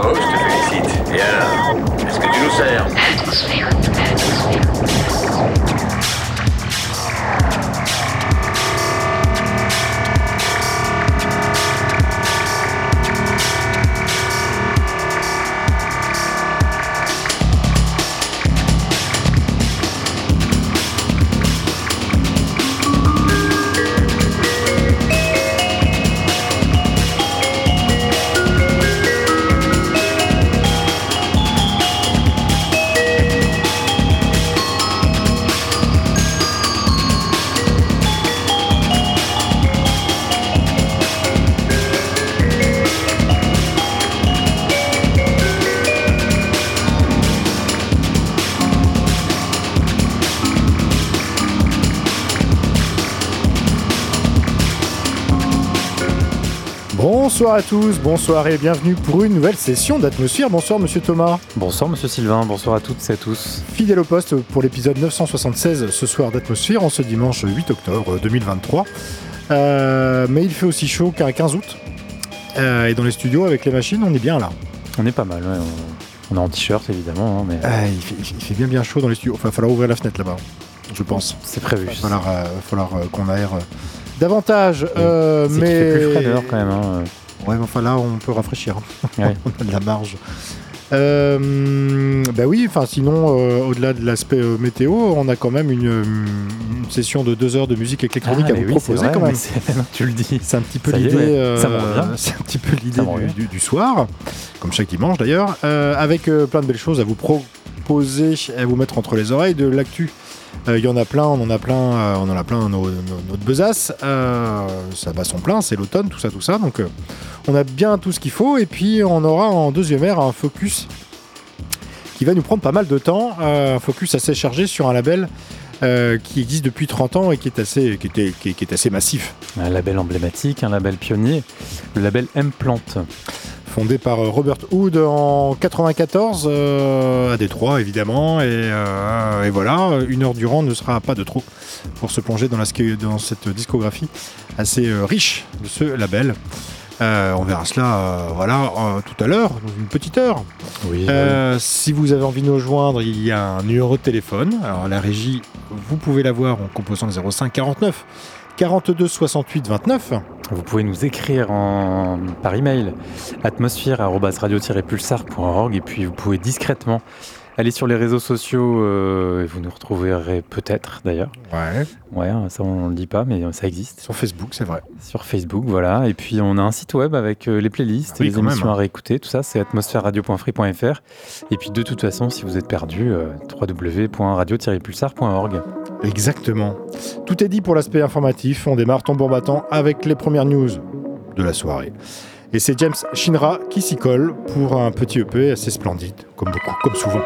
Bravo, je te félicite. Et alors, est-ce que tu nous sers? Bonsoir à tous, bonsoir et bienvenue pour une nouvelle session d'Atmosphère. Bonsoir Monsieur Thomas. Bonsoir Monsieur Sylvain, bonsoir à toutes et à tous. Fidèle au poste pour l'épisode 976 ce soir d'Atmosphère en ce dimanche 8 octobre 2023. Euh, mais il fait aussi chaud qu'un 15 août. Euh, et dans les studios avec les machines, on est bien là. On est pas mal, ouais, on, on est en t-shirt évidemment, hein, mais Ah, il, fait, il fait bien bien chaud dans les studios. Enfin, il va falloir ouvrir la fenêtre là-bas, je pense. c'est prévu. Il va falloir, euh, falloir, euh, qu'on aère euh, davantage. euh, mais fait plus quand même. hein. Ouais, mais enfin là, on peut rafraîchir. Ouais. on a de la marge. Euh, bah oui, enfin sinon, euh, au-delà de l'aspect euh, météo, on a quand même une, euh, une session de deux heures de musique électronique Ah, à vous oui, proposer vrai, quand même. tu le dis. C'est un petit peu l'idée. ouais. C'est un petit peu l'idée du, du- du soir, comme chaque dimanche d'ailleurs, avec plein de belles choses à vous proposer, à vous mettre entre les oreilles de l'actu. Euh, Il y en a plein, on en a plein, euh, on en a plein notre besace. Euh, ça bat son plein, c'est l'automne, tout ça, tout ça. Donc on a bien tout ce qu'il faut. Et puis on aura en deuxième ère un focus qui va nous prendre pas mal de temps. Un focus assez chargé sur un label qui existe depuis 30 ans et qui est assez, qui qui qui est assez massif. Un label emblématique, un label pionnier, le label M-Plante. Fondé par euh, Robert Hood en 94 euh, à Détroit évidemment et, euh, et voilà une heure durant ne sera pas de trop pour se plonger dans, la, sk- dans cette discographie assez riche de ce label Euh, on verra cela euh, voilà euh, tout à l'heure dans une petite heure Oui, si vous avez envie de nous rejoindre, il y a un numéro de téléphone. Alors la régie, vous pouvez l'avoir en composant le 05 49 42 68 29. Vous pouvez nous écrire en... par email atmosphère-radio-pulsar.org et puis vous pouvez discrètement aller sur les réseaux sociaux euh, et vous nous retrouverez peut-être d'ailleurs. Ouais. Ouais, ça on ne le dit pas, mais ça existe. Sur Facebook, c'est vrai. Sur Facebook, voilà. Et puis on a un site web avec euh, les playlists, Ah oui, les émissions même. à réécouter, tout ça, c'est atmosphèreradio.free.fr. Et puis de toute façon, si vous êtes perdu, euh, www.radio-pulsar.org. Exactement. Tout est dit pour l'aspect informatif. On démarre tambour battant avec les premières news de la soirée. Et c'est James Shinra qui s'y colle pour un petit EP assez splendide, comme beaucoup, comme souvent.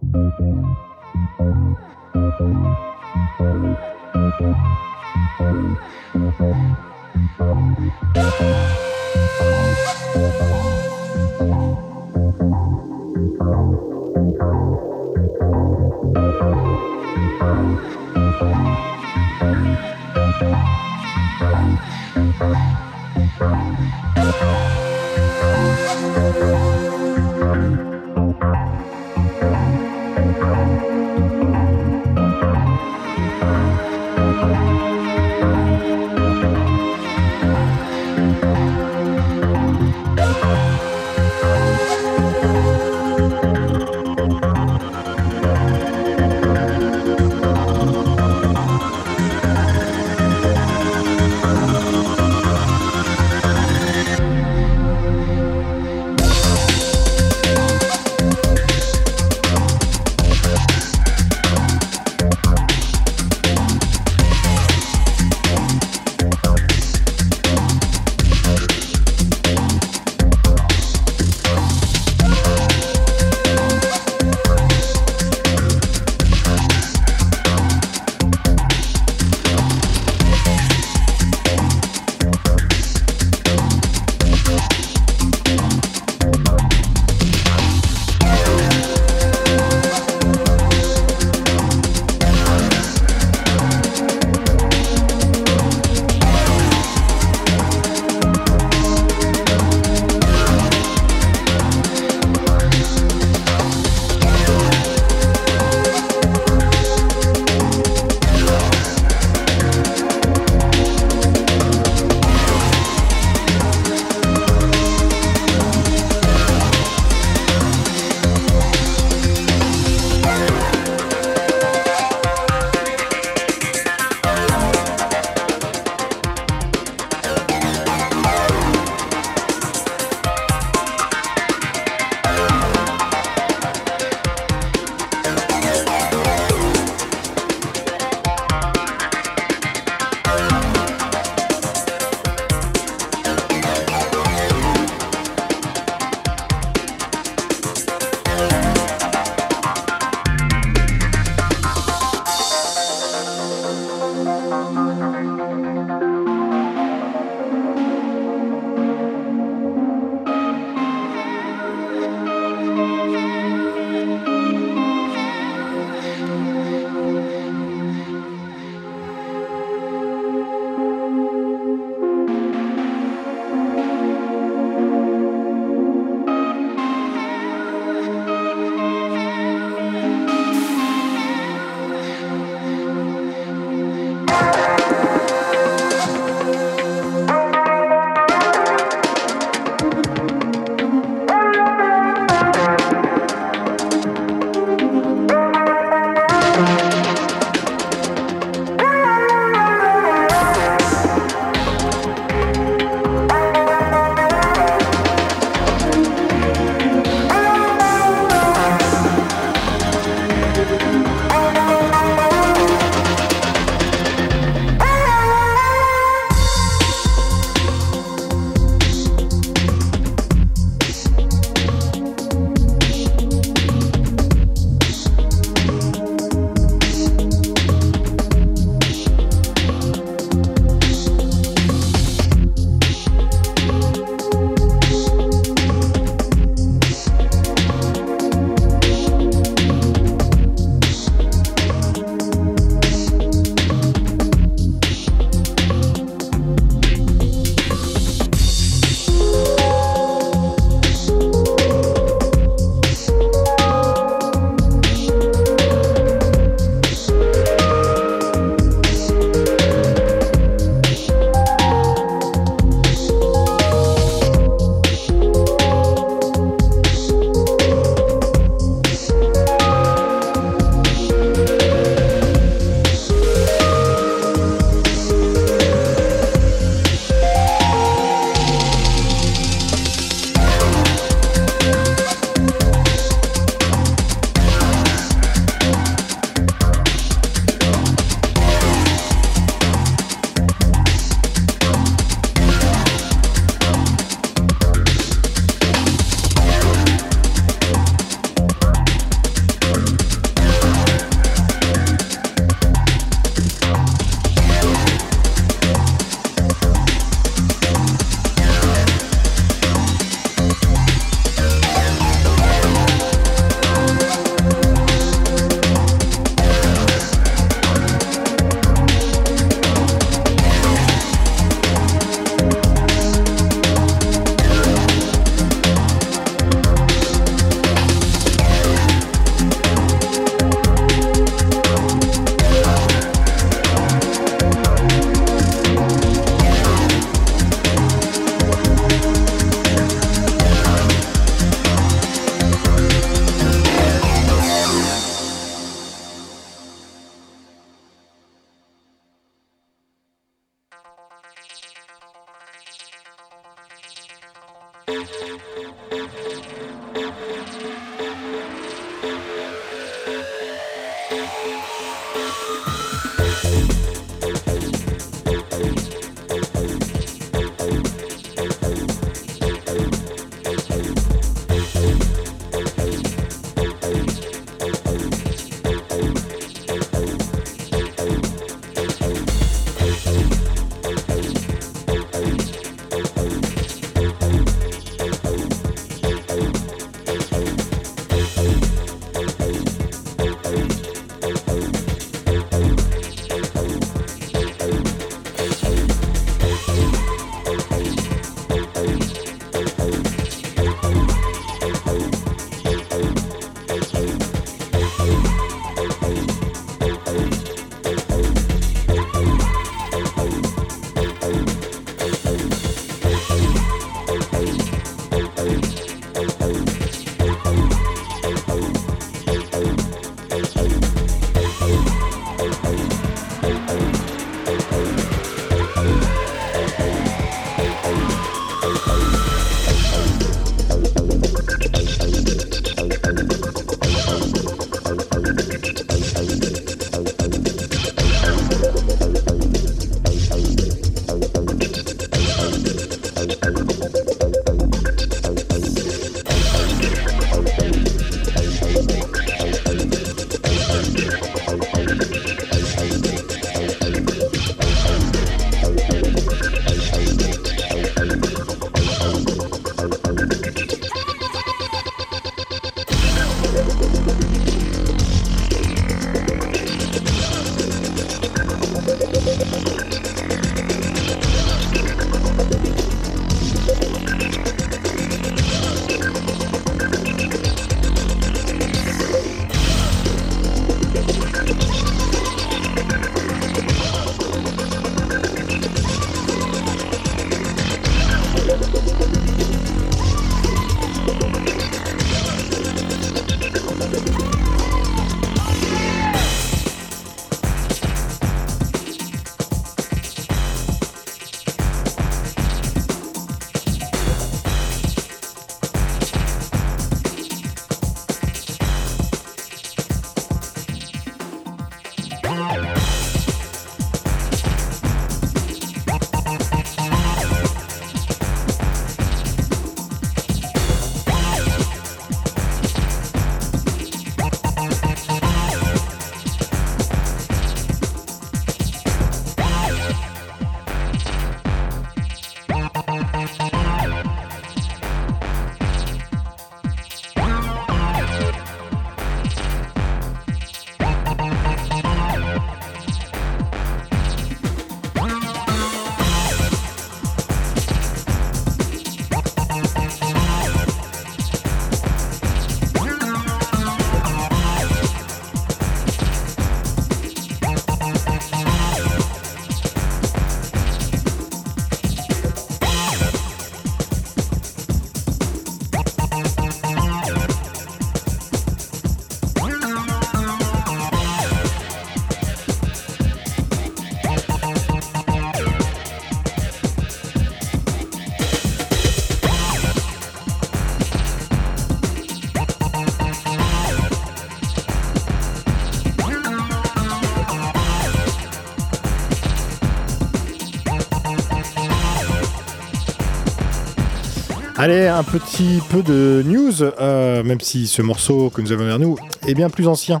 Allez, un petit peu de news, euh, même si ce morceau que nous avons vers nous est bien plus ancien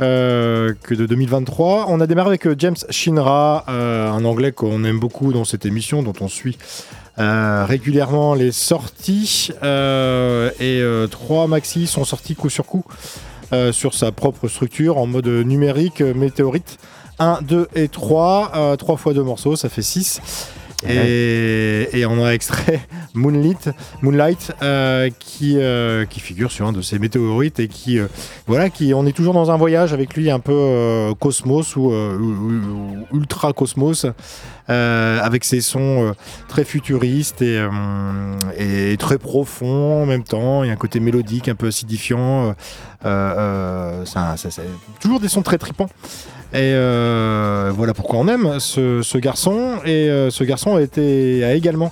euh, que de 2023. On a démarré avec euh, James Shinra, un anglais qu'on aime beaucoup dans cette émission, dont on suit régulièrement les sorties. et trois maxi sont sortis coup sur coup sur sa propre structure en mode numérique météorite. 1, 2 et 3, 3 fois 2 morceaux, ça fait 6. Et, on a extrait Moonlight, Moonlight euh, qui, euh, qui figure sur un de ces météorites et qui, euh, voilà, qui, on est toujours dans un voyage avec lui un peu cosmos ou, ultra cosmos, avec ses sons très futuristes et, et, très profonds en même temps. Il y a un côté mélodique, un peu acidifiant. ça, toujours des sons très tripants. Et euh, voilà pourquoi on aime ce, garçon. Et euh, ce garçon a, également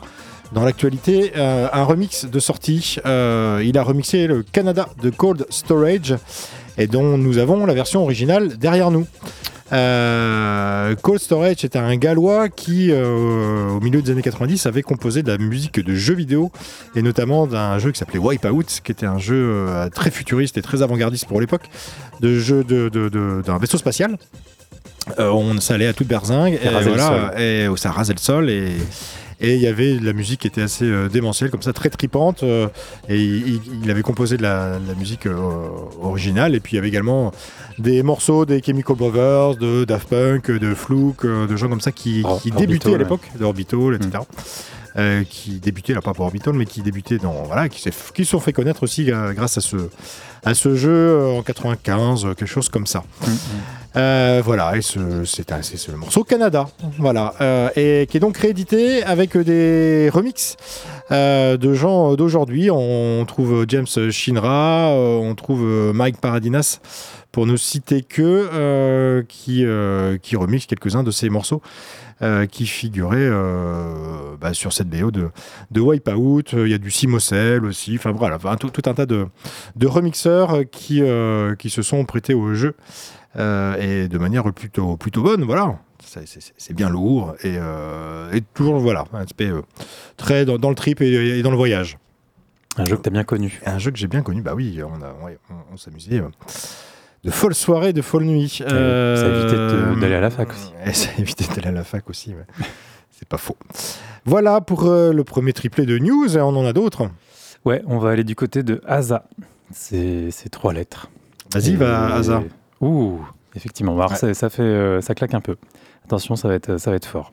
dans l'actualité, euh, un remix de sortie. Il a remixé le Canada de Cold Storage et dont nous avons la version originale derrière nous. Euh, Cold Storage était un gallois qui, euh, au milieu des années 90, avait composé de la musique de jeux vidéo et notamment d'un jeu qui s'appelait Wipeout, qui était un jeu euh, très futuriste et très avant-gardiste pour l'époque, de jeu de- de- de- d'un vaisseau spatial. On ça allait à toute berzingue et voilà et oh, ça rasait le sol et et il y avait de la musique qui était assez euh, démentielle comme ça très tripante euh, et il, avait composé de la, de la musique euh, originale et puis il y avait également des morceaux des Chemical Brothers de Daft Punk de Fluke de gens comme ça qui, débutaient à l'époque de Orbital etc Euh, qui débutaient là pas pour Orbital mais qui débutaient dans voilà qui se sont fait connaître aussi euh, grâce à ce à ce jeu euh, en 95 euh, quelque chose comme ça. Mm, mm. Euh, voilà, et ce- c'est un- le morceau Canada, voilà, euh, et qui est donc réédité avec des remixes euh, de gens d'aujourd'hui. On trouve James Shinra, on trouve Mike Paradinas, pour ne citer que, qui, qui remixe quelques-uns de ces morceaux. qui figuraient euh, bah, sur cette BO de, de Wipeout. Il y a du Simocel aussi. Enfin voilà, tout, tout un tas de, de remixeurs qui, qui se sont prêtés au jeu et de manière plutôt, plutôt bonne, voilà. C'est- bien lourd et, euh, et toujours voilà un aspect euh, très dans, dans le trip et, et dans le voyage. Un jeu que t'as bien connu. Un jeu que j'ai bien connu, bah oui, on, a- on- on s'amusait euh, de folles soirées, de folles nuits. Euh, ça évitait d'aller à la fac aussi. Et ça évitait d'aller à la fac aussi, ouais. c'est pas faux. Voilà pour euh, le premier triplé de news, et on en a d'autres. Ouais, on va aller du côté de Asa. C'est trois lettres. Vas-y, va, Asa. Ouh, effectivement. Alors, Ouais. ça, ça fait, euh, ça claque un peu. Attention, ça va être, ça va être fort.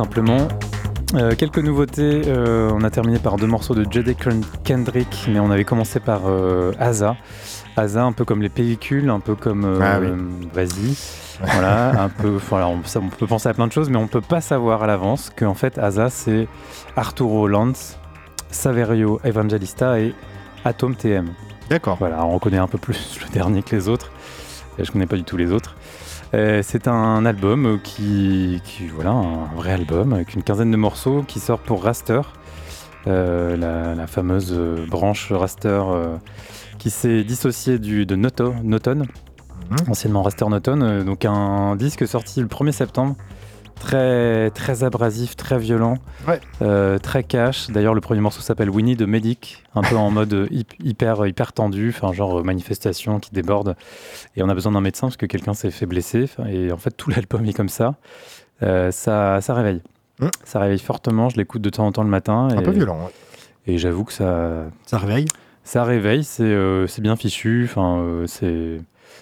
Simplement. Euh, quelques nouveautés. euh, on a terminé par deux morceaux de Jade Kendrick, mais on avait commencé par euh, Asa. Asa, un peu comme les pellicules, un peu comme euh, Ah oui. Vas-y. Voilà, un peu. Voilà, on, ça, on peut penser à plein de choses, mais on peut pas savoir à l'avance qu'en fait Asa c'est Arturo Lance, Saverio Evangelista et Atom TM. D'accord. Voilà, on reconnaît un peu plus le dernier que les autres. Je connais pas du tout les autres. Euh, c'est un album qui, qui, voilà, un vrai album avec une quinzaine de morceaux qui sort pour Raster, euh, la, la fameuse branche Raster euh, qui s'est dissociée du, de Noto, Noton, Mhm. anciennement Raster Noton. Donc un disque sorti le 1er septembre, très, très abrasif, très violent, Ouais. euh, très cash. D'ailleurs, le premier morceau s'appelle Winnie de Medic, un peu en mode hyp- hyper, hyper tendu, enfin genre euh, manifestation qui déborde. Et on a besoin d'un médecin parce que quelqu'un s'est fait blesser. Et en fait, tout l'album est comme ça. Euh, ça, ça réveille. Mm. Ça réveille fortement. Je l'écoute de temps en temps le matin. Un peu violent. ouais. Et j'avoue que ça, Ça réveille? ça réveille, c'est euh, c'est bien fichu, enfin c'est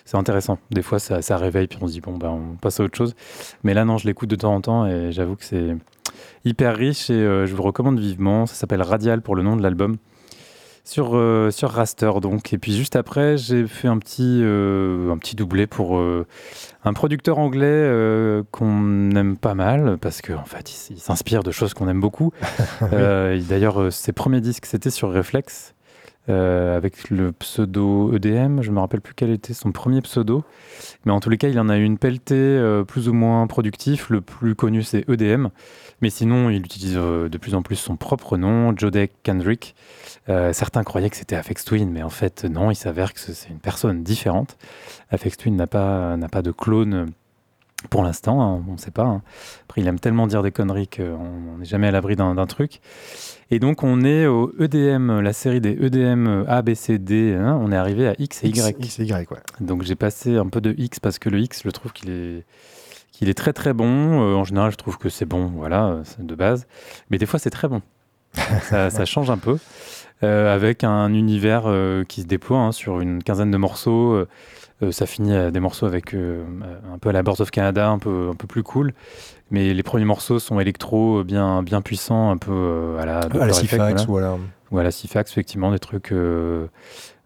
c'est intéressant. Des fois ça, ça réveille puis on se dit bon ben on passe à autre chose. Mais là non, je l'écoute de temps en temps et j'avoue que c'est hyper riche et euh, je vous le recommande vivement. Ça s'appelle Radial pour le nom de l'album. Sur, euh, sur Raster donc. Et puis juste après, j'ai fait un petit, euh, un petit doublé pour un producteur anglais qu'on aime pas mal parce qu'en en fait il, s'inspire de choses qu'on aime beaucoup. D'ailleurs, ses premiers disques c'était sur Reflex euh, avec le pseudo EDM. Je me rappelle plus quel était son premier pseudo, mais en tous les cas, il en a eu une pelletée euh, plus ou moins productif. Le plus connu c'est EDM, mais sinon, il utilise euh, de plus en plus son propre nom, Jodek Kendrick. Certains croyaient que c'était Afex Twin, mais en fait non, il s'avère que c'est une personne différente. Afex Twin n'a pas, n'a pas de clone pour l'instant, hein, on ne sait pas. hein. Après, il aime tellement dire des conneries qu'on n'est jamais à l'abri d'un truc. Et donc, on est au EDM, la série des EDM A, B, C, D. hein, on est arrivé à X et Y. X, et Y, ouais. Donc, j'ai passé un peu de X parce que le X, je trouve qu'il est, qu'il est très très bon. Euh, en général, je trouve que c'est bon, voilà, de base. Mais des fois, c'est très bon. Ça, ça change un peu. Euh, avec un univers euh, qui se déploie hein, sur une quinzaine de morceaux. Euh, euh, ça finit à des morceaux avec euh, un peu à la Birds of Canada, un peu, un peu plus cool. Mais les premiers morceaux sont électro, euh, bien, bien puissants, un peu euh, à la, à la Sifax voilà. ou à la... Ou à la Sifax, effectivement, des trucs euh,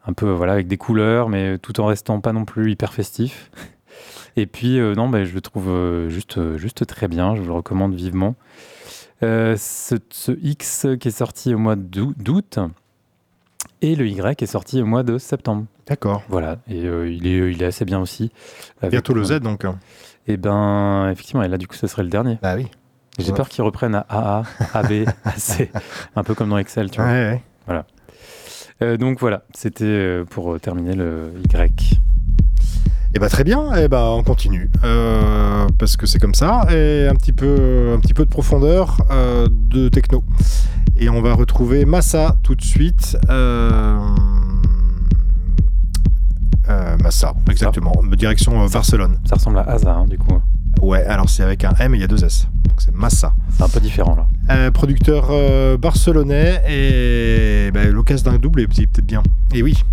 un peu voilà, avec des couleurs, mais tout en restant pas non plus hyper festif. Et puis, euh, non, bah, je le trouve euh, juste, euh, juste très bien, je vous le recommande vivement. Euh, ce, ce X qui est sorti au mois d'août et le Y est sorti au mois de septembre. D'accord. Voilà, et euh, il, est, il est assez bien aussi. Avec, Bientôt le euh, Z, donc. Et ben, effectivement, et là, du coup, ce serait le dernier. Bah oui. J'ai Ouais. peur qu'ils reprennent à AA, AB, AC, un peu comme dans Excel, tu vois. Ouais, ouais. Euh, donc voilà, c'était euh, pour euh, terminer le Y. Et bah très bien, et bah on continue Euh, parce que c'est comme ça et un petit peu, un petit peu de profondeur euh, de techno. Et on va retrouver Massa tout de suite. Euh, Massa, exactement. Direction Barcelone. Ça ressemble à Asa, hein, du coup. Ouais, alors c'est avec un M et il y a deux S. Donc c'est Massa. C'est un peu différent là. Producteur euh, barcelonais et bah, l'occasion d'un double est peut-être bien. Et oui.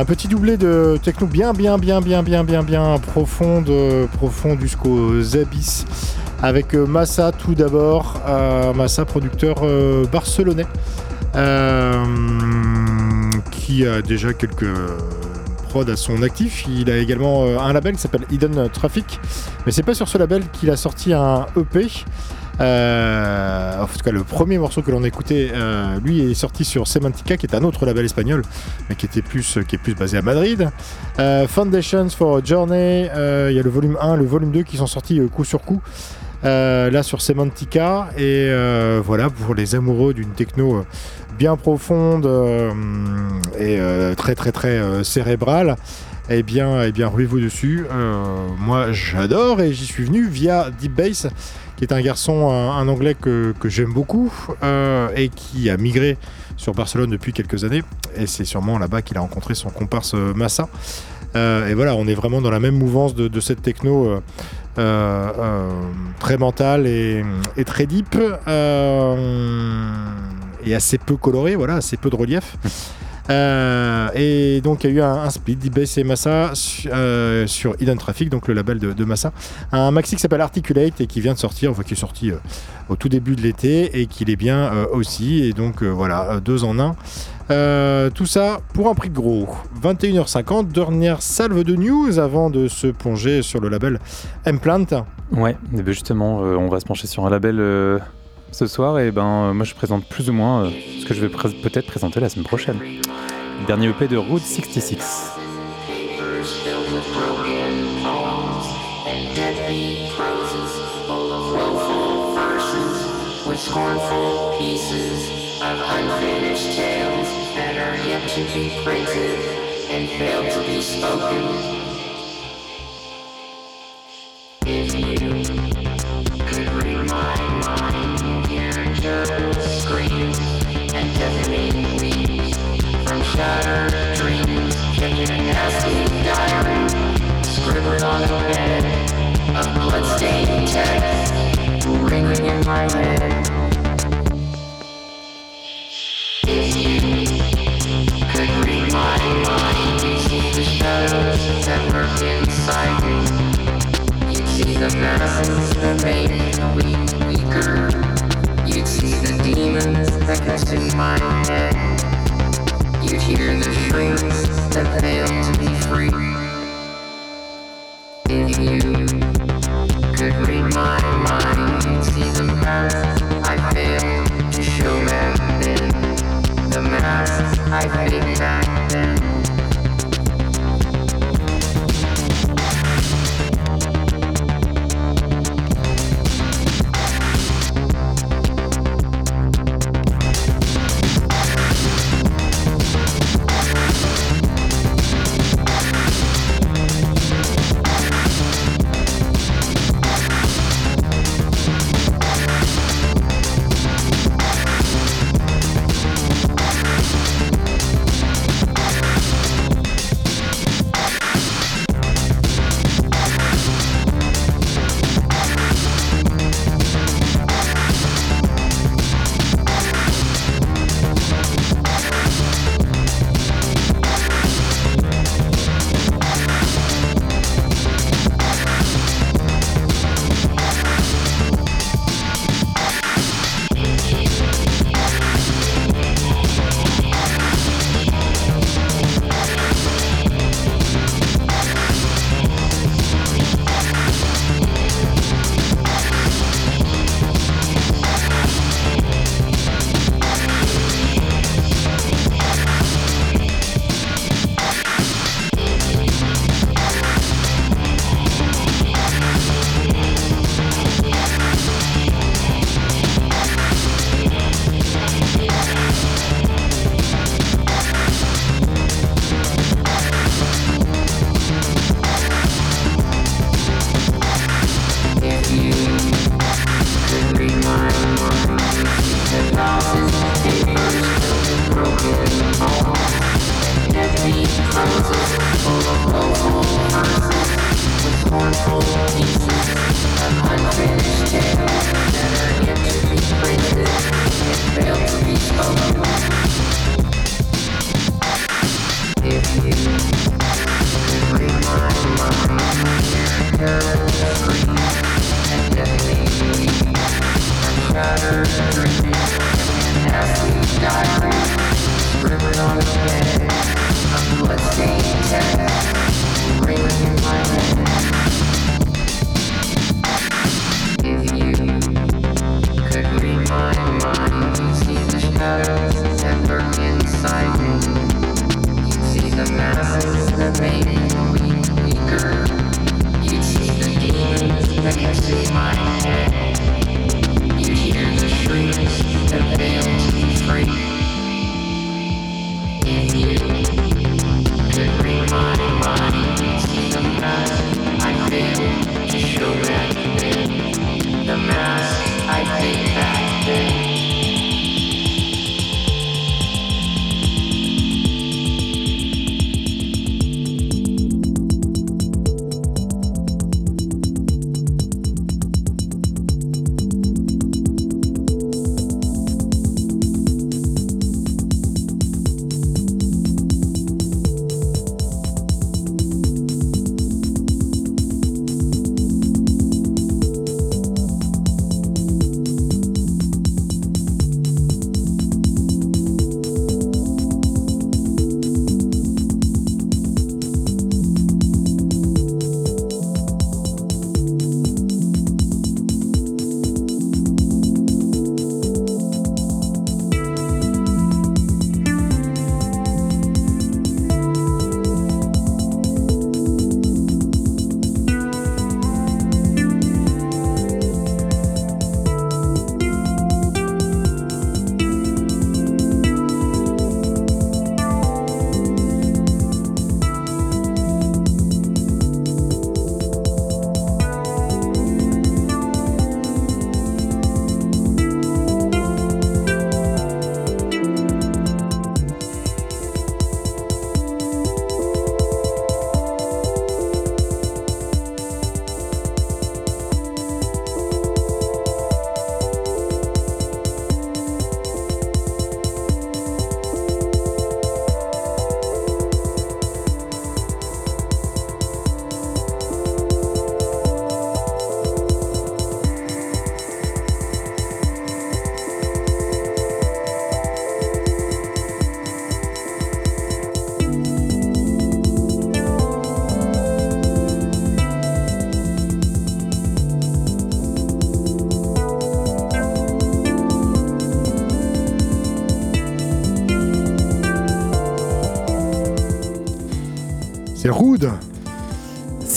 Un petit doublé de techno bien, bien, bien, bien, bien, bien, bien profonde, euh, jusqu'aux abysses. Avec euh, Massa tout d'abord, euh, Massa producteur barcelonais, qui a déjà quelques prods à son actif. Il a également un label qui s'appelle Hidden Traffic, mais c'est pas sur ce label qu'il a sorti un EP. Euh, en tout cas, le premier morceau que l'on a écouté, euh, lui, est sorti sur Semantica, qui est un autre label espagnol, mais qui était plus, qui est plus basé à Madrid. Euh, Foundations for a Journey, il y a le volume 1, le volume 2 qui sont sortis coup sur coup. là sur Semantica et voilà pour les amoureux d'une techno bien profonde et très très très cérébrale eh bien, eh bien ruez-vous dessus. Moi, j'adore et j'y suis venu via Deep Bass, qui est un garçon, un, un anglais que, j'aime beaucoup euh, et qui a migré sur Barcelone depuis quelques années. Et c'est sûrement là-bas qu'il a rencontré son comparse euh, Massa. Euh, et voilà, on est vraiment dans la même mouvance de, cette techno euh, euh, euh, très mentale et, très deep. euh, et assez peu colorée, voilà, assez peu de relief. Euh, et donc il y a eu un, un split et Massa euh, sur Hidden Traffic, donc le label de, Massa. Un maxi qui s'appelle Articulate et qui vient de sortir, enfin qui est sorti euh, au tout début de l'été et qu'il est bien aussi. Et donc voilà, deux en un. Tout ça pour un prix gros. 21h50, dernière salve de news avant de se plonger sur le label Implant. Ouais, ben justement, on va se pencher sur un label ce soir, et ben euh, moi je présente plus ou moins euh, ce que je vais peut-être présenter la semaine prochaine. Dernier EP de Route 66. with scornful pieces of unfinished tales that are yet to be printed and fail to be spoken. Screams and deafening weeds from shattered dreams, catching a diary, scribbled on a bed of bloodstained text ringing in my head. If you could read my mind, see the shadows that inside me. You'd see the masses that make me weaker. You'd see the demons that consume my head. You'd hear the shrieks that fail to be free. If you could read my mind, you'd see the mask I failed to show back then. The mask I faked back then.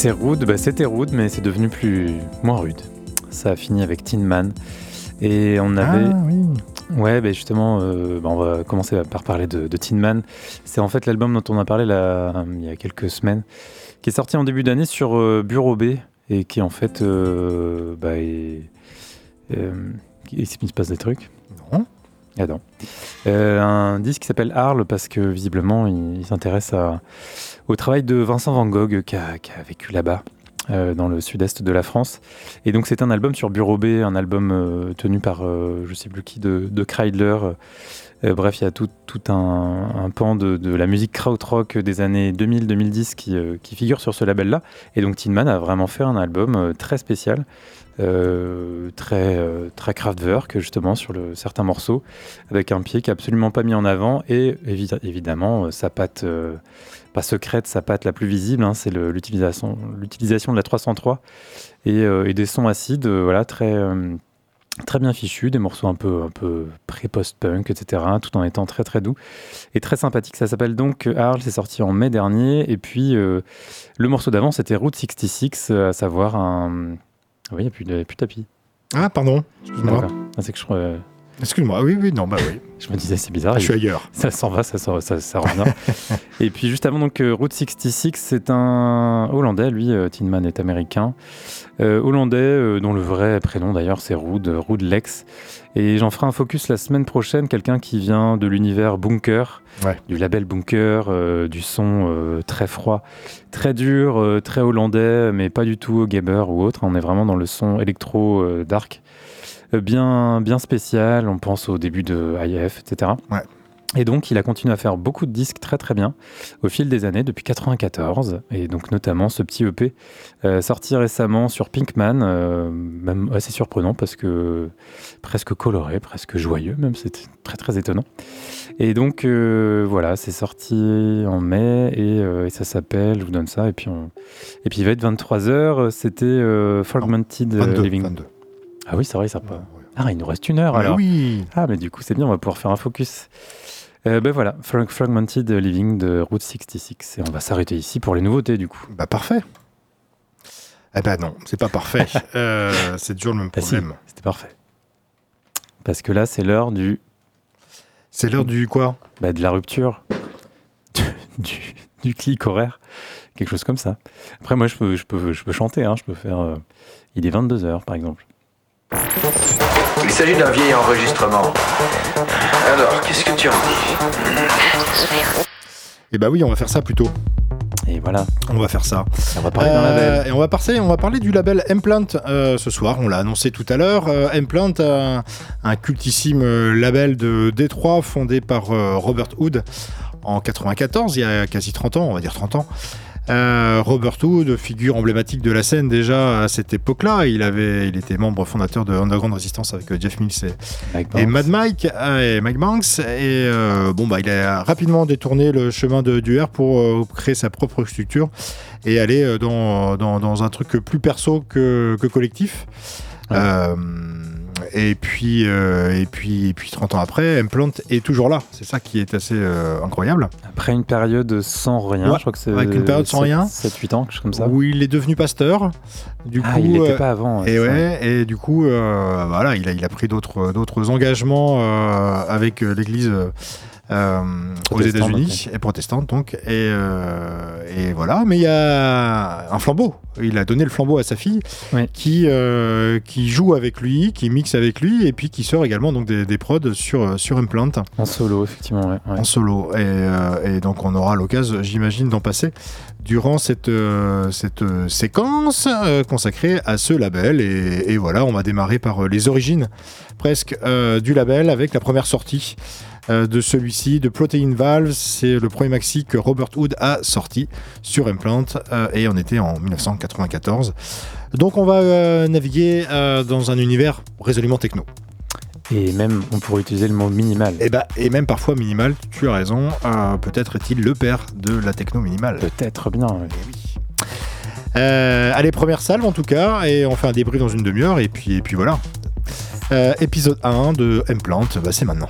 C'est rude, bah, c'était rude, mais c'est devenu plus moins rude. Ça a fini avec Tin Man. Et on avait. Ah oui. Ouais, bah, justement, euh, bah, on va commencer par parler de, de Tin Man. C'est en fait l'album dont on a parlé là, il y a quelques semaines, qui est sorti en début d'année sur euh, Bureau B et qui en fait. Euh, bah, est- euh, il se passe des trucs. Non. Ah non. Un disque qui s'appelle Arles parce que visiblement il, il s'intéresse à- au travail de Vincent Van Gogh qui a, vécu là-bas. euh, dans le sud-est de la France. Et donc c'est un album sur Bureau B, un album euh, tenu par euh, je sais plus qui de, Kreidler. Euh, bref, il y a tout, un, pan de, la musique krautrock des années 2000-2010 qui, figure sur ce label-là. Et donc Tin Man a vraiment fait un album très spécial, très, très Kraftwerk justement sur certains morceaux, avec un pied qui est absolument pas mis en avant et évi- évidemment sa patte, pas secrète, sa patte la plus visible, hein, c'est l'utilisation de la 303 et, euh, et des sons acides, euh, voilà, très, euh, très bien fichus, des morceaux un peu, un peu pré-post-punk, etc., tout en étant très très doux et très sympathique. Ça s'appelle donc Arles, c'est sorti en mai dernier, et puis le morceau d'avant c'était Route 66, euh, à savoir un... Oui, il n'y a plus de, tapis. Ah, pardon. Excuse-moi. Ah, c'est que je, Excuse-moi. Oui, oui, non, bah oui. je me disais c'est bizarre. Ah, je suis ailleurs. Ça s'en va, ça, s'en- ça, ça revient. et puis juste avant, donc euh, Route 66, c'est un Hollandais, lui, euh, Tin Man est américain. Euh, Hollandais, euh, dont le vrai prénom d'ailleurs c'est Ruud, euh, Ruud Lex. Et j'en ferai un focus la semaine prochaine, quelqu'un qui vient de l'univers Bunker, Ouais. du label Bunker, euh, du son très froid, très dur, très hollandais, mais pas du tout Gabber ou autre. On est vraiment dans le son électro dark, bien, bien spécial. On pense au début de IF, etc. Ouais. Et donc, il a continué à faire beaucoup de disques très très bien au fil des années, depuis 94, et donc notamment ce petit EP euh, sorti récemment sur Pinkman, euh, même assez surprenant parce que presque coloré, presque joyeux, même c'était très très étonnant. Et donc euh, voilà, c'est sorti en mai et, euh, et ça s'appelle, je vous donne ça, et puis, on... et puis il va être 23h, c'était euh, Fragmented 22, Living. 22. Ah oui, c'est vrai, ça peut. Ah, il nous reste une heure Ah alors. oui. Ah, mais du coup, c'est bien, on va pouvoir faire un focus. Euh, ben voilà, Frag- Fragmented Living de Route 66. Et on va s'arrêter ici pour les nouveautés, du coup. Bah parfait. Eh ben non, c'est pas parfait. Euh, c'est toujours le même Bah si. problème. C'était parfait. Parce que là, c'est l'heure du, C'est l'heure du quoi? Bah, de la rupture, du, du clic horaire, quelque chose comme ça. Après, moi, je peux, je peux, je peux chanter, hein, je peux faire. euh, il est 22h, par exemple. Il s'agit d'un vieil enregistrement. Alors, qu'est-ce que tu en dis Eh bah oui, on va faire ça plutôt. Et voilà, On va faire ça. on va parler d'un Euh, label. Et on va, parler, on va parler du label Implant euh, ce soir. On l'a annoncé tout à l'heure. Euh, Implant, un, un cultissime euh, label de Détroit fondé par euh, Robert Hood en 94, il y a quasi 30 ans, on va dire 30 ans. Euh, Robert Hood, figure emblématique de la scène déjà à cette époque-là. Il, avait, il était membre fondateur de Underground Resistance avec euh, Jeff Mills et. Mad Mike euh, et Mike Banks et bon bah il a rapidement détourné le chemin de du R pour créer sa propre structure et aller dans, dans, dans un truc plus perso que, que collectif. Ouais. Euh, et puis euh, et puis et puis 30 ans après, Implant est toujours là. C'est ça qui est assez euh, incroyable. Après une période sans rien, Ouais, je crois que c'est. avec une période sans rien. 7-8 ans, quelque chose comme ça. Où il est devenu pasteur. Du ah, coup, il n'était euh, pas avant. Et ça. ouais, et du coup, euh, voilà, il a, il a pris d'autres, d'autres engagements euh, avec euh, l'Église euh, euh, aux Protestante, États-Unis et protestante donc. Et, euh, et voilà, mais il y a un flambeau. Il a donné le flambeau à sa fille, Ouais. qui euh, qui joue avec lui, qui mixe avec lui, et puis qui sort également donc des, des prods sur sur Implant En solo, effectivement. Ouais, ouais. en solo. Et, euh, et donc on aura l'occasion, j'imagine, d'en passer durant cette, euh, cette euh, séquence euh, consacrée à ce label. Et, et voilà, on va démarrer par euh, les origines presque euh, du label avec la première sortie. Euh, de celui-ci, de Protein Valve, c'est le premier maxi que Robert Hood a sorti sur Implant euh, et on était en 1994. Donc on va euh, naviguer dans un univers résolument techno. Et même, on pourrait utiliser le mot minimal. Et, bah, et même parfois minimal, tu as raison, euh, peut-être est-il le père de la techno minimale. Peut-être bien. Eh oui. Euh, allez, première salve en tout cas, et on fait un débrief dans une demi-heure, et puis, et puis voilà. Euh, épisode 1 de Implant, bah, c'est maintenant.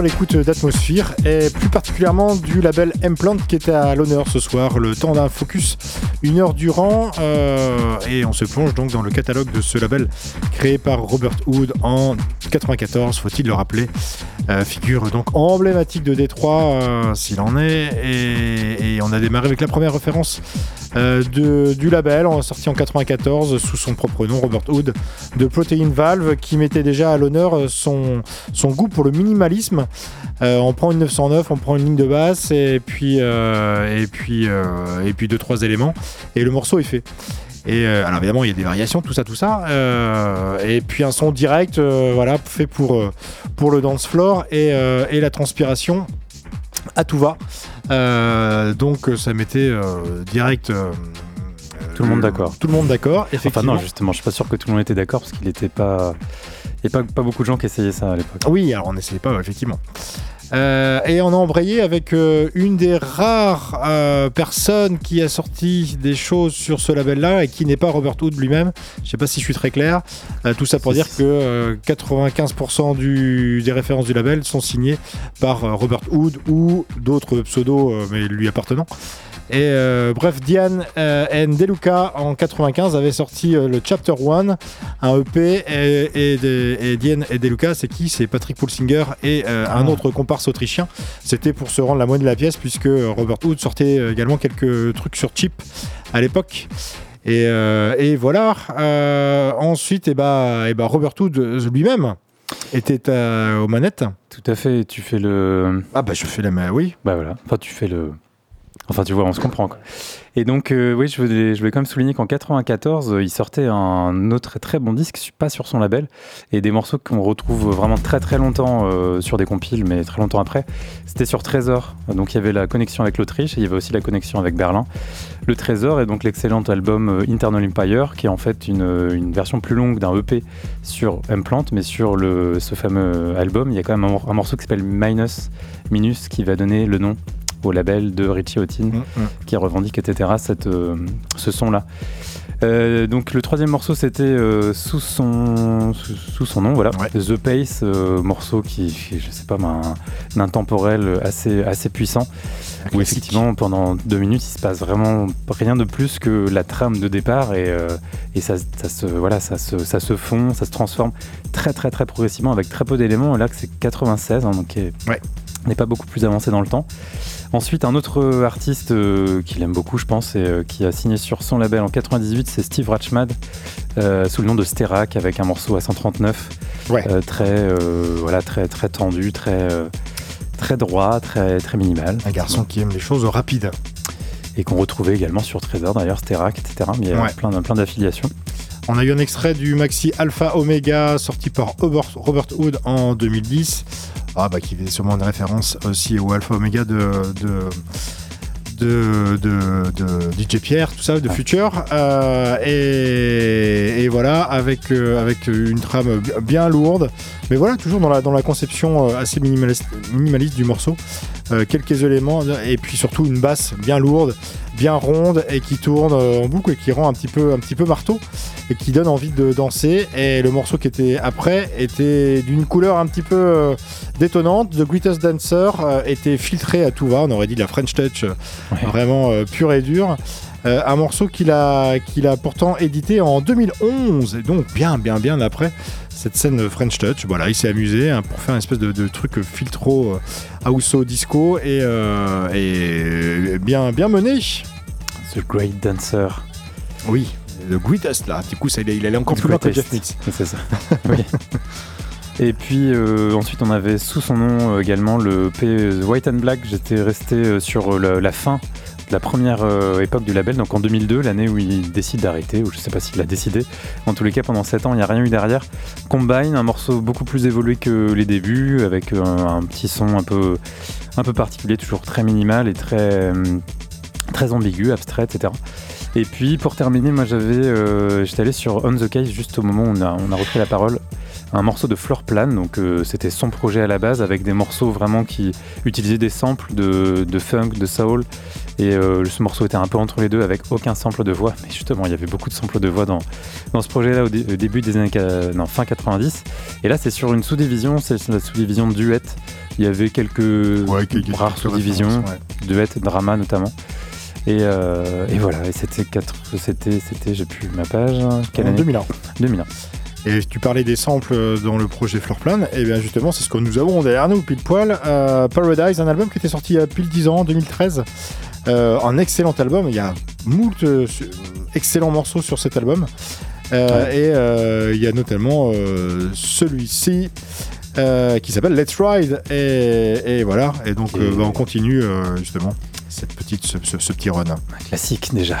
L'écoute d'Atmosphère et plus particulièrement du label M-Plant qui était à l'honneur ce soir. Le temps d'un focus une heure durant euh, et on se plonge donc dans le catalogue de ce label créé par Robert Hood en 94, faut-il le rappeler. Euh, figure donc emblématique de Détroit euh, s'il en est et, et on a démarré avec la première référence de- du label, est sorti en 94 sous son propre nom, Robert Hood, de Protein Valve, qui mettait déjà à l'honneur euh, son, goût pour le minimalisme. Euh, on prend une 909, on prend une ligne de basse et puis euh, et puis euh, et puis deux trois éléments et le morceau est fait. Et alors évidemment il y a des variations, tout ça, tout ça. et puis un son direct, voilà, fait pour le dance floor et, et la transpiration à tout va. Donc ça mettait direct. Tout le monde d'accord. Tout le monde d'accord. Enfin non, justement, je suis pas sûr que tout le monde était d'accord parce qu'il était pas... Il n'y a pas, pas beaucoup de gens qui essayaient ça à l'époque. Oui, alors on n'essayait pas, effectivement. Euh, et on a embrayé avec euh, une des rares euh, personnes qui a sorti des choses sur ce label-là et qui n'est pas Robert Hood lui-même. Je sais pas si je suis très clair. Tout ça pour dire que euh, 95% du- des références du label sont signées par Robert Hood ou d'autres pseudos, mais lui appartenant. Et euh, bref, Diane euh, and Deluca en 95 avait sorti euh, le Chapter 1, un EP, et, et, de- et Diane et Deluca, c'est qui? C'est Patrick Pulsinger et euh, un Ah. autre comparse autrichien. C'était pour se rendre la moitié de la pièce, puisque Robert Hood sortait également quelques trucs sur chip à l'époque. Et, et voilà. Ensuite, et bah, et bah, Robert Hood lui-même était aux manettes. Tout à fait, tu fais le... Ah bah je fais la main, oui. Bah voilà, enfin tu fais le... Enfin tu vois, on se comprend quoi. Et donc euh, oui, je voulais, quand même souligner qu'en 94, euh, il sortait un autre très bon disque, pas sur son label, et des morceaux qu'on retrouve vraiment très très longtemps euh, sur des compiles, mais très longtemps après. C'était sur Trésor, donc il y avait la connexion avec l'Autriche, et il y avait aussi la connexion avec Berlin. Le Trésor est donc l'excellent album Internal Empire, qui est en fait une, version plus longue d'un EP sur Implant, mais sur ce fameux album, il y a quand même un, un morceau qui s'appelle Minus, Minus, qui va donner le nom au label de Richie Houghton Mm, mm. qui revendique, etc., cette, euh, ce son-là. Euh, donc le troisième morceau c'était euh, sous son sous, sous son nom voilà Ouais. The Pace euh, morceau qui qui, je sais pas mais un, intemporel assez assez puissant où effectivement pendant deux minutes il se passe vraiment rien de plus que la trame de départ et, et ça, ça se voilà ça se, ça se fond ça se transforme très très très progressivement avec très peu d'éléments là que c'est 96 hein, donc qui est- Ouais. N'est pas beaucoup plus avancé dans le temps Ensuite, un autre euh, artiste euh, qu'il aime beaucoup, je pense, et euh, qui a signé sur son label en 98, c'est Steve Ratchmad, euh, sous le nom de Sterak, avec un morceau à 139, Ouais. euh, très, voilà, très, très tendu, très, très droit, très, très minimal. Un garçon qui aime les choses rapides. Et qu'on retrouvait également sur Trésor, d'ailleurs, Sterak, etc. Mais il y a Ouais. plein, plein d'affiliations. On a eu un extrait du maxi Alpha Omega sorti par Robert Hood en 2010. Ah bah qui faisait sûrement une référence aussi au Alpha Omega de de de, de, de DJ Pierre, tout ça, de Ouais. Future. Euh, et, et voilà, avec, euh, avec une trame bi- bien lourde. Mais voilà, toujours dans la, dans la conception euh, assez minimaliste, minimaliste du morceau. Euh, quelques éléments, et puis surtout une basse bien lourde, bien ronde, et qui tourne euh, en boucle et qui rend un petit peu, un petit peu marteau et qui donne envie de danser. Et le morceau qui était après était d'une couleur un petit peu euh, détonnante. The Greatest Dancer euh, était filtré à tout va. On aurait dit de la French Touch Ouais. vraiment pure et dure. Euh, un morceau qu'il a, qu'il a pourtant édité en 2011, et donc bien, bien, bien après cette scène French Touch. Voilà, il s'est amusé hein, pour faire une espèce de, de truc filtro, euh, houseo, disco, et, euh, et bien, bien mené. The Great Dancer. Oui, le greatest là. Du coup, ça, il, il allait encore plus loin que. Jeff. C'est ça. oui. Et puis euh, ensuite on avait sous son nom euh, également le P The White and Black. J'étais resté euh, sur la, la fin la première euh, époque du label, donc en 2002, l'année où il décide d'arrêter, ou je sais pas s'il a décidé. En tous les cas, pendant 7 ans, il n'y a rien eu derrière. Combine, un morceau beaucoup plus évolué que les débuts, avec euh, un petit son un peu, un peu particulier, toujours très minimal et très, euh, très ambigu, abstrait, etc. Et puis pour terminer, moi j'avais, j'étais allé sur On the Case juste au moment où on a, on a repris la parole, un morceau de Floor Plan, donc c'était son projet à la base avec des morceaux vraiment qui utilisaient des samples de, de funk, de soul Et euh, ce morceau était un peu entre les deux avec aucun sample de voix. Mais justement, il y avait beaucoup de samples de voix dans, dans ce projet-là au, dé- au début des années non, fin 90. Et là, c'est sur une sous-division, c'est la sous-division duet. Il y avait quelques Ouais, quelques- rares sous-divisions, ouais. duet, drama notamment. Et, euh, et voilà, et c'était, c'était, c'était, j'ai plus ma page. Quelle En année 2001. 2001. Et tu parlais des samples euh, dans le projet Floorplan, et bien justement, c'est ce que nous avons derrière nous, pile poil. Euh, Paradise, un album qui était sorti il y a pile 10 ans, en 2013. Euh, un excellent album, il y a moult euh, excellents morceaux sur cet album. Euh, Et il y a notamment celui-ci. qui s'appelle Let's Ride et, et voilà et donc Et- bah, on continue justement cette petite ce, ce- ce petit run Un classique déjà.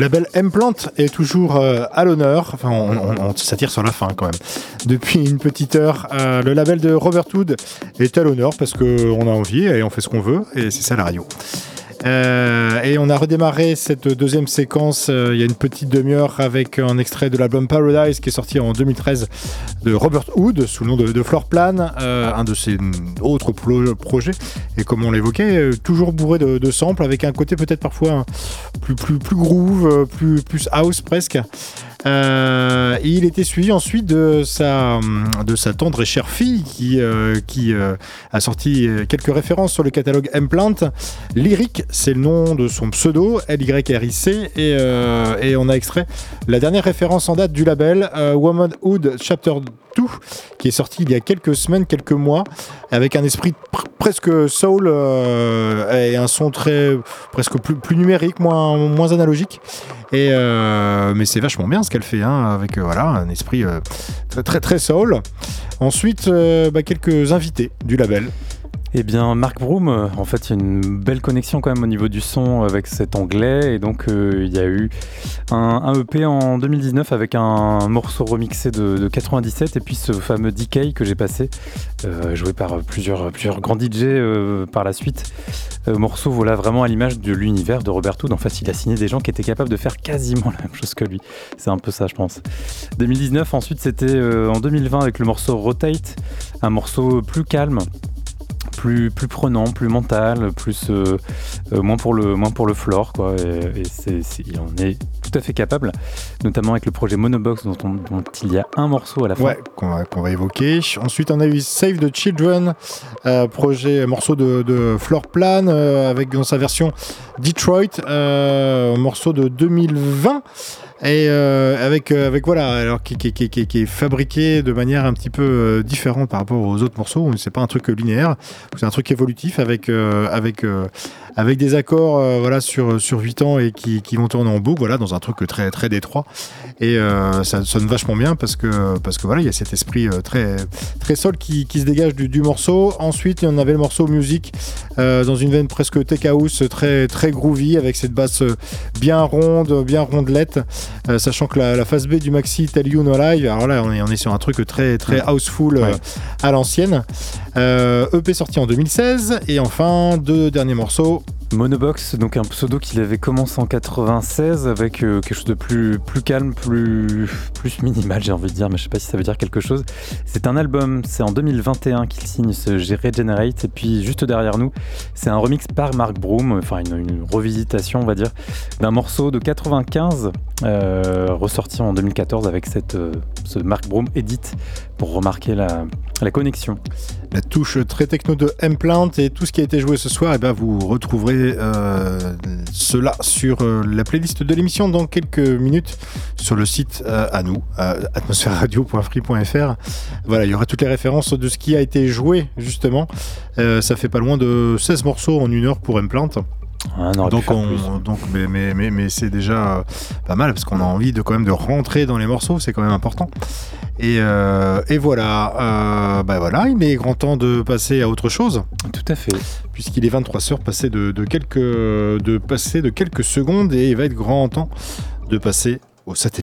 Label M-Plant est toujours euh, à l'honneur. Enfin, on s'attire sur la fin quand même. Depuis une petite heure, euh, le label de Robert Hood est à l'honneur parce qu'on a envie et on fait ce qu'on veut. Et c'est ça la radio. Euh, et on a redémarré cette deuxième séquence euh, il y a une petite demi-heure avec un extrait de l'album Paradise qui est sorti en 2013 de Robert Hood sous le nom de, de Floor Plan, euh, un de ses autres projets. Et comme on l'évoquait, euh, toujours bourré de, de samples avec un côté peut-être parfois plus, groove, plus, plus house presque. Euh, il était suivi ensuite de sa, de sa tendre et chère fille qui, euh, qui euh, a sorti quelques références sur le catalogue M-Plant. Lyric, c'est le nom de son pseudo, L-Y-R-I-C, et, et on a extrait la dernière référence en date du label, Womanhood Chapter 2, qui est sorti il y a quelques semaines, quelques mois, avec un esprit pr- presque soul euh, et un son très presque plus, numérique, moins, moins analogique. Et euh, mais c'est vachement bien ce qu'elle fait, hein, avec euh, voilà un esprit très très soul. Ensuite, bah, quelques invités du label. Eh bien, Mark Broom, euh, en fait, il y a une belle connexion quand même au niveau du son avec cet anglais. Et donc, euh, il y a eu un, EP en 2019 avec un morceau remixé de, de 97 et puis ce fameux DK que j'ai passé, euh, joué par plusieurs, grands DJ par la suite. Morceau, voilà, vraiment à l'image de l'univers de Robert Hood. En fait, il a signé des gens qui étaient capables de faire quasiment la même chose que lui. C'est un peu ça, je pense. 2019, ensuite, c'était en 2020 avec le morceau Rotate, un morceau plus calme plus, prenant, plus mental, plus euh, euh, moins pour le moins pour le floor quoi. Et, en est tout à fait capable, notamment avec le projet Monobox dont, on- il y a un morceau à la fin. Ouais, qu'on va, évoquer. Ensuite, on a eu Save the Children, euh, projet morceau de, Floor Plan avec dans sa version Detroit, morceau de 2020. Et euh, avec, euh, avec voilà, alors qui, qui, qui, qui- est fabriqué de manière un petit peu euh, différente par rapport aux autres morceaux. C'est pas un truc linéaire, c'est un truc évolutif avec, euh, avec, avec des accords voilà, sur, sur 8 ans et qui, qui vont tourner en boucle, voilà, dans un truc très, très détroit. Et euh, ça sonne vachement bien parce que, parce que voilà, il y a cet esprit euh, très, très sol qui, qui se dégage du, du morceau. Ensuite, il y en avait le morceau musique euh, dans une veine presque tech house, très, très groovy avec cette basse bien ronde, bien rondelette. Euh, sachant que la, la phase B du maxi Tell You No Live, alors là, on est, on est sur un truc très, très houseful Ouais. à l'ancienne. EP sorti en 2016. Et enfin, deux derniers morceaux. Monobox, donc un pseudo qu'il avait commencé en 96 avec euh, quelque chose de plus, calme, plus, plus minimal, j'ai envie de dire, mais je sais pas si ça veut dire quelque chose. C'est un album, c'est en 2021 qu'il signe ce G Regenerate, et puis juste derrière nous, c'est un remix par Mark Broom, enfin une, une revisitation, on va dire, d'un morceau de 95 euh, ressorti en 2014 avec cette, euh, ce Mark Broom edit pour remarquer la, la connexion. la touche très techno de M-Plant et tout ce qui a été joué ce soir, et ben vous retrouverez euh, cela sur la playlist de l'émission dans quelques minutes sur le site à nous, atmosphèreradio.free.fr. Voilà, il y aura toutes les références de ce qui a été joué justement. Ça fait pas loin de 16 morceaux en une heure pour M-Plant. Ah, on Donc, on- donc mais, mais, mais, mais c'est déjà pas mal parce qu'on a envie de quand même de rentrer dans les morceaux, c'est quand même important. Et, euh, et voilà, euh, bah voilà, il est grand temps de passer à autre chose Tout à fait. puisqu'il est 23 heures passé de, de quelques de passer de quelques secondes et il va être grand temps de passer au satellite.